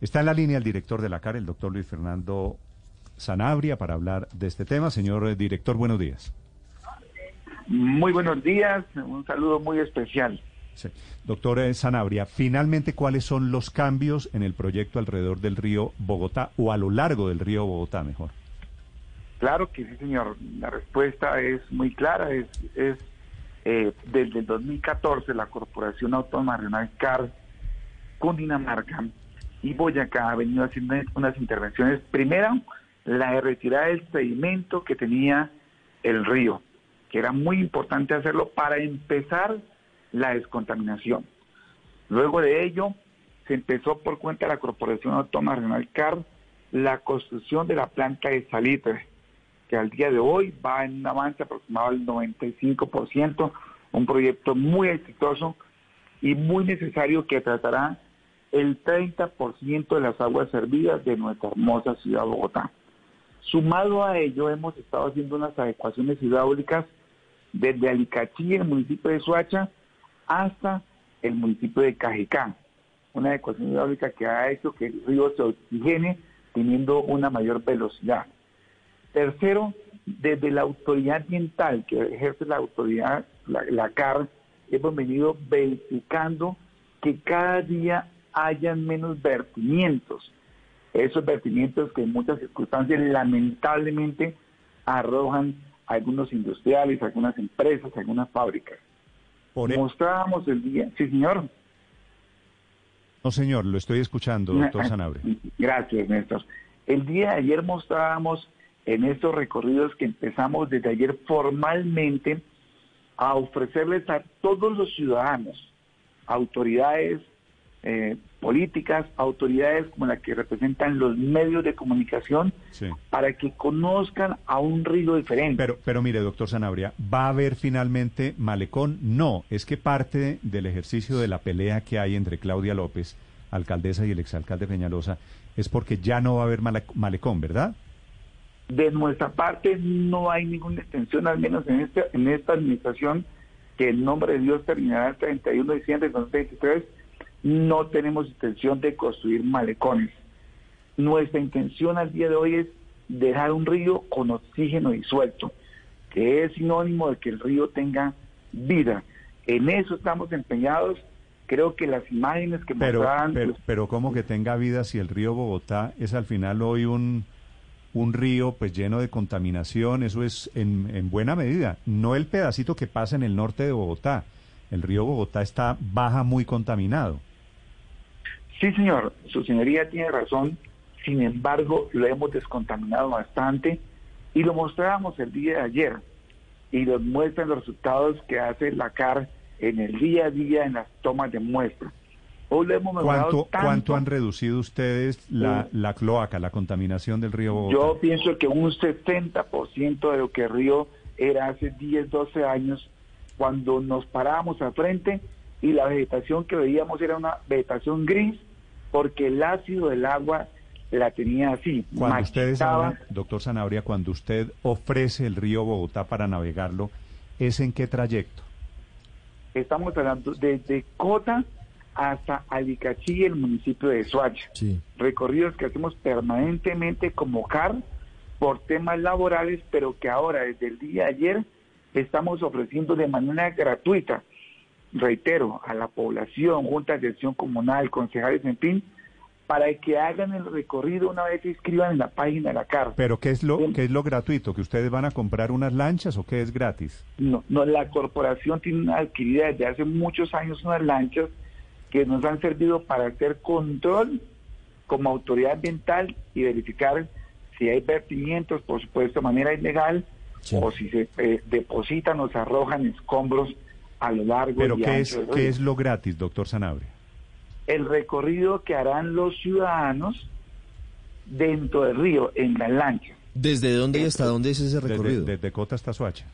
Está en la línea el director de la CAR, el doctor Luis Fernando Sanabria, para hablar de este tema. Señor eh, director, buenos días. Muy buenos días, un saludo muy especial. Sí. Doctor eh, Sanabria, finalmente, ¿cuáles son los cambios en el proyecto alrededor del río Bogotá o a lo largo del río Bogotá, mejor? Claro que sí, señor. La respuesta es muy clara. Es, es eh, desde el 2014 la Corporación Autónoma Regional CAR, Cundinamarca y Boyacá ha venido haciendo unas intervenciones. Primero, la de retirar el sedimento que tenía el río, que era muy importante hacerlo para empezar la descontaminación. Luego de ello, se empezó por cuenta de la Corporación Autónoma Regional CAR la construcción de la planta de salitre, que al día de hoy va en un avance aproximado al 95%, un proyecto muy exitoso y muy necesario que tratará el 30% de las aguas servidas de nuestra hermosa ciudad de Bogotá. Sumado a ello, hemos estado haciendo unas adecuaciones hidráulicas desde Alicachí, el municipio de Suacha, hasta el municipio de Cajicá. Una adecuación hidráulica que ha hecho que el río se oxigene teniendo una mayor velocidad. Tercero, desde la autoridad ambiental que ejerce la autoridad, la CAR, hemos venido verificando que cada día hayan menos vertimientos. Esos vertimientos que en muchas circunstancias lamentablemente arrojan algunos industriales, algunas empresas, algunas fábricas. Por e- Mostrábamos el día, sí señor. No señor, lo estoy escuchando, doctor Sanabria. Gracias, Néstor. El día de ayer mostrábamos en estos recorridos que empezamos desde ayer formalmente a ofrecerles a todos los ciudadanos, autoridades, eh, políticas, autoridades como las que representan los medios de comunicación, para que conozcan a un río diferente. Pero, pero mire, doctor Sanabria, ¿va a haber finalmente malecón? No, es que parte del ejercicio de la pelea que hay entre Claudia López, alcaldesa, y el exalcalde Peñalosa, es porque ya no va a haber malecón, ¿verdad? De nuestra parte no hay ninguna extensión, al menos en, este, en esta administración, que el nombre de Dios terminará el 31 de diciembre de 2023 no tenemos intención de construir malecones. Nuestra intención al día de hoy es dejar un río con oxígeno disuelto, que es sinónimo de que el río tenga vida. En eso estamos empeñados. Creo que las imágenes que pero, mostraban... Pero, pero ¿cómo que tenga vida si el río Bogotá es al final hoy un, un río pues lleno de contaminación? Eso es en, en buena medida. No el pedacito que pasa en el norte de Bogotá. El río Bogotá está baja muy contaminado. Sí, señor, su señoría tiene razón. Sin embargo, lo hemos descontaminado bastante y lo mostrábamos el día de ayer y nos muestran los resultados que hace la CAR en el día a día en las tomas de muestra. Hoy lo hemos ¿Cuánto, ¿Cuánto han reducido ustedes la, la cloaca, la contaminación del río Bogotá? Yo pienso que un 70% de lo que el río era hace 10, 12 años, cuando nos parábamos al frente y la vegetación que veíamos era una vegetación gris porque el ácido del agua la tenía así. Cuando ustedes doctor Sanabria, cuando usted ofrece el río Bogotá para navegarlo, ¿es en qué trayecto? Estamos hablando desde Cota hasta Alicachí, el municipio de Soacha. Recorridos que hacemos permanentemente como CAR por temas laborales, pero que ahora, desde el día de ayer, estamos ofreciendo de manera gratuita reitero, a la población, juntas de acción comunal, concejales, en fin, para que hagan el recorrido una vez se inscriban en la página de la CAR. ¿Pero qué es lo, qué es lo gratuito? ¿Que ustedes van a comprar unas lanchas o qué es gratis? No, no, la corporación tiene adquirida desde hace muchos años unas lanchas que nos han servido para hacer control como autoridad ambiental y verificar si hay vertimientos, por supuesto, de manera ilegal, o si se eh, depositan o se arrojan escombros a lo largo ¿Pero qué es, qué es lo gratis, doctor Sanabria? El recorrido que harán los ciudadanos dentro del río, en la lancha. ¿Desde dónde y hasta dónde es ese recorrido? Desde, Cota hasta Suacha.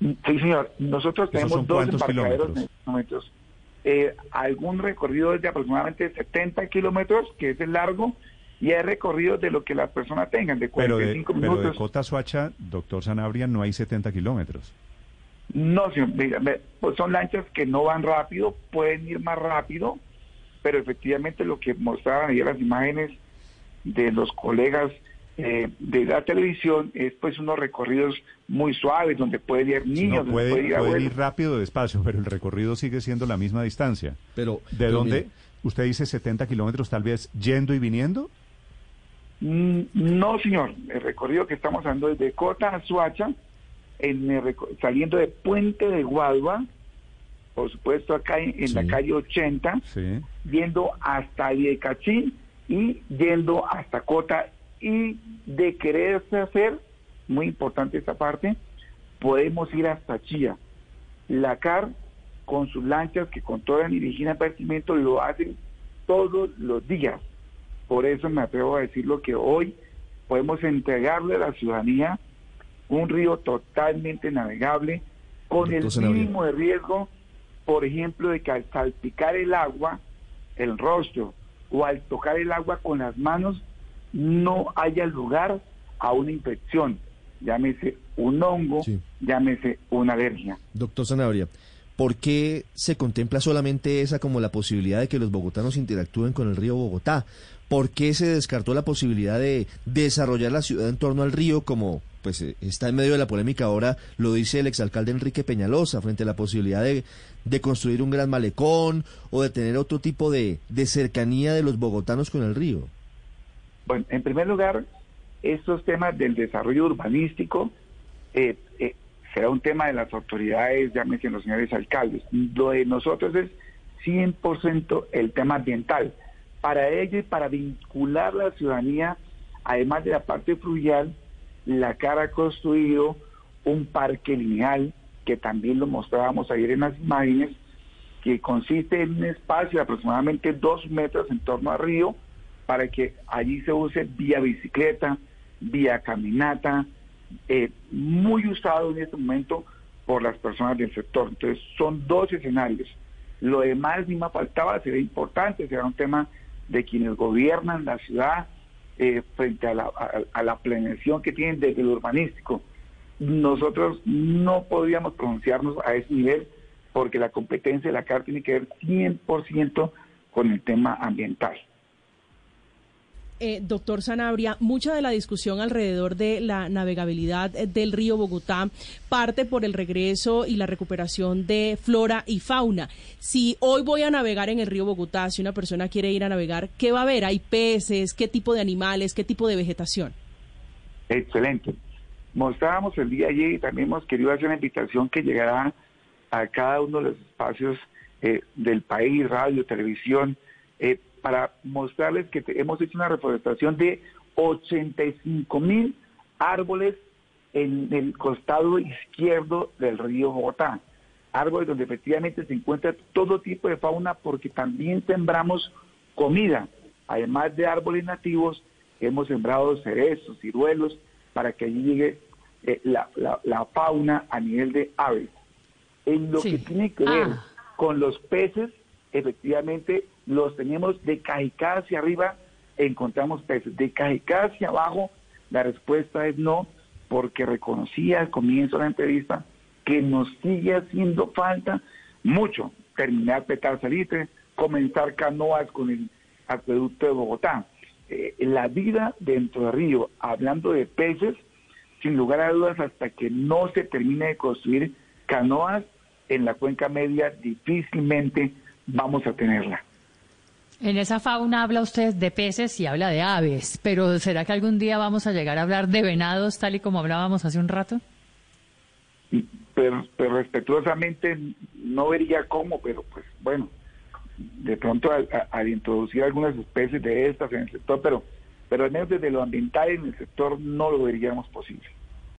Sí, señor. Nosotros tenemos dos embarcaderos kilómetros? Eh, algún recorrido de aproximadamente 70 kilómetros, que es el largo, y hay recorridos de lo que las personas tengan, de 45 pero minutos. Pero de Cota a Suacha, doctor Sanabria, no hay 70 kilómetros. No, señor, pues son lanchas que no van rápido, pueden ir más rápido, pero efectivamente lo que mostraban ayer las imágenes de los colegas eh, de la televisión es pues unos recorridos muy suaves donde puede ir niños, no, puede, donde puede ir, puede ir rápido despacio, pero el recorrido sigue siendo la misma distancia. Pero ¿De pero dónde? mire, ¿Usted dice 70 kilómetros tal vez yendo y viniendo? Mm, No, señor. El recorrido que estamos haciendo es de Cota a Suacha, en saliendo de Puente de Guadua, por supuesto acá en, en la calle 80, Sí. yendo hasta Viecachí y yendo hasta Cota. Y de quererse hacer, muy importante esta parte, podemos ir hasta Chía. La CAR, con sus lanchas que controlan y vigilan advertimiento, lo hacen todos los días. Por eso me atrevo a decirlo que hoy podemos entregarle a la ciudadanía un río totalmente navegable con el Zanabria. mínimo de riesgo, por ejemplo, de que al salpicar el agua, el rostro, o al tocar el agua con las manos, no haya lugar a una infección, llámese un hongo, Sí. llámese una alergia. doctor Sanabria, ¿por qué se contempla solamente esa como la posibilidad de que los bogotanos interactúen con el río Bogotá? ¿Por qué se descartó la posibilidad de desarrollar la ciudad en torno al río como pues eh, está en medio de la polémica ahora, lo dice el exalcalde Enrique Peñalosa, frente a la posibilidad de, de construir un gran malecón o de tener otro tipo de, de cercanía de los bogotanos con el río? Bueno, en primer lugar, estos temas del desarrollo urbanístico eh, eh, será un tema de las autoridades, llámese los señores alcaldes. Lo de nosotros es 100% el tema ambiental. Para ello y para vincular la ciudadanía, además de la parte fluvial, la cara ha construido un parque lineal, que también lo mostrábamos ayer en las imágenes, que consiste en un espacio de aproximadamente dos metros en torno al río, para que allí se use vía bicicleta, vía caminata, eh, muy usado en este momento por las personas del sector. Entonces son dos escenarios. Lo demás ni más faltaba, será importante, será un tema de quienes gobiernan la ciudad eh, frente a la, a, la planeación que tienen desde el urbanístico. Nosotros no podríamos pronunciarnos a ese nivel porque la competencia de la CAR tiene que ver 100% con el tema ambiental. Eh, doctor Sanabria, mucha de la discusión alrededor de la navegabilidad eh, del río Bogotá parte por el regreso y la recuperación de flora y fauna. Si hoy voy a navegar en el río Bogotá, si una persona quiere ir a navegar, ¿qué va a haber? ¿Hay peces? ¿Qué tipo de animales? ¿Qué tipo de vegetación? Excelente. Mostrábamos el día ayer y también hemos querido hacer una invitación que llegará a cada uno de los espacios eh, del país, radio, televisión, eh, para mostrarles que hemos hecho una reforestación de 85 mil árboles en el costado izquierdo del río Bogotá. Árboles donde efectivamente se encuentra todo tipo de fauna porque también sembramos comida. Además de árboles nativos, hemos sembrado cerezos, ciruelos, para que allí llegue eh, la, la- la fauna a nivel de aves. En lo Sí. que tiene que ver Ah. con los peces, efectivamente los tenemos de Cajicá hacia arriba, encontramos peces. De Cajicá hacia abajo, la respuesta es no, porque reconocía al comienzo de la entrevista que nos sigue haciendo falta mucho terminar Petar Salitre, comenzar canoas con el acueducto de Bogotá. Eh, la vida dentro del río, hablando de peces, sin lugar a dudas, hasta que no se termine de construir canoas en la cuenca media, difícilmente vamos a tenerla. En esa fauna habla usted de peces y habla de aves, pero ¿será que algún día vamos a llegar a hablar de venados tal y como hablábamos hace un rato? Pero, pero respetuosamente no vería cómo, pero pues bueno, de pronto al, introducir algunas especies de estas en el sector, pero, pero al menos desde lo ambiental en el sector no lo veríamos posible.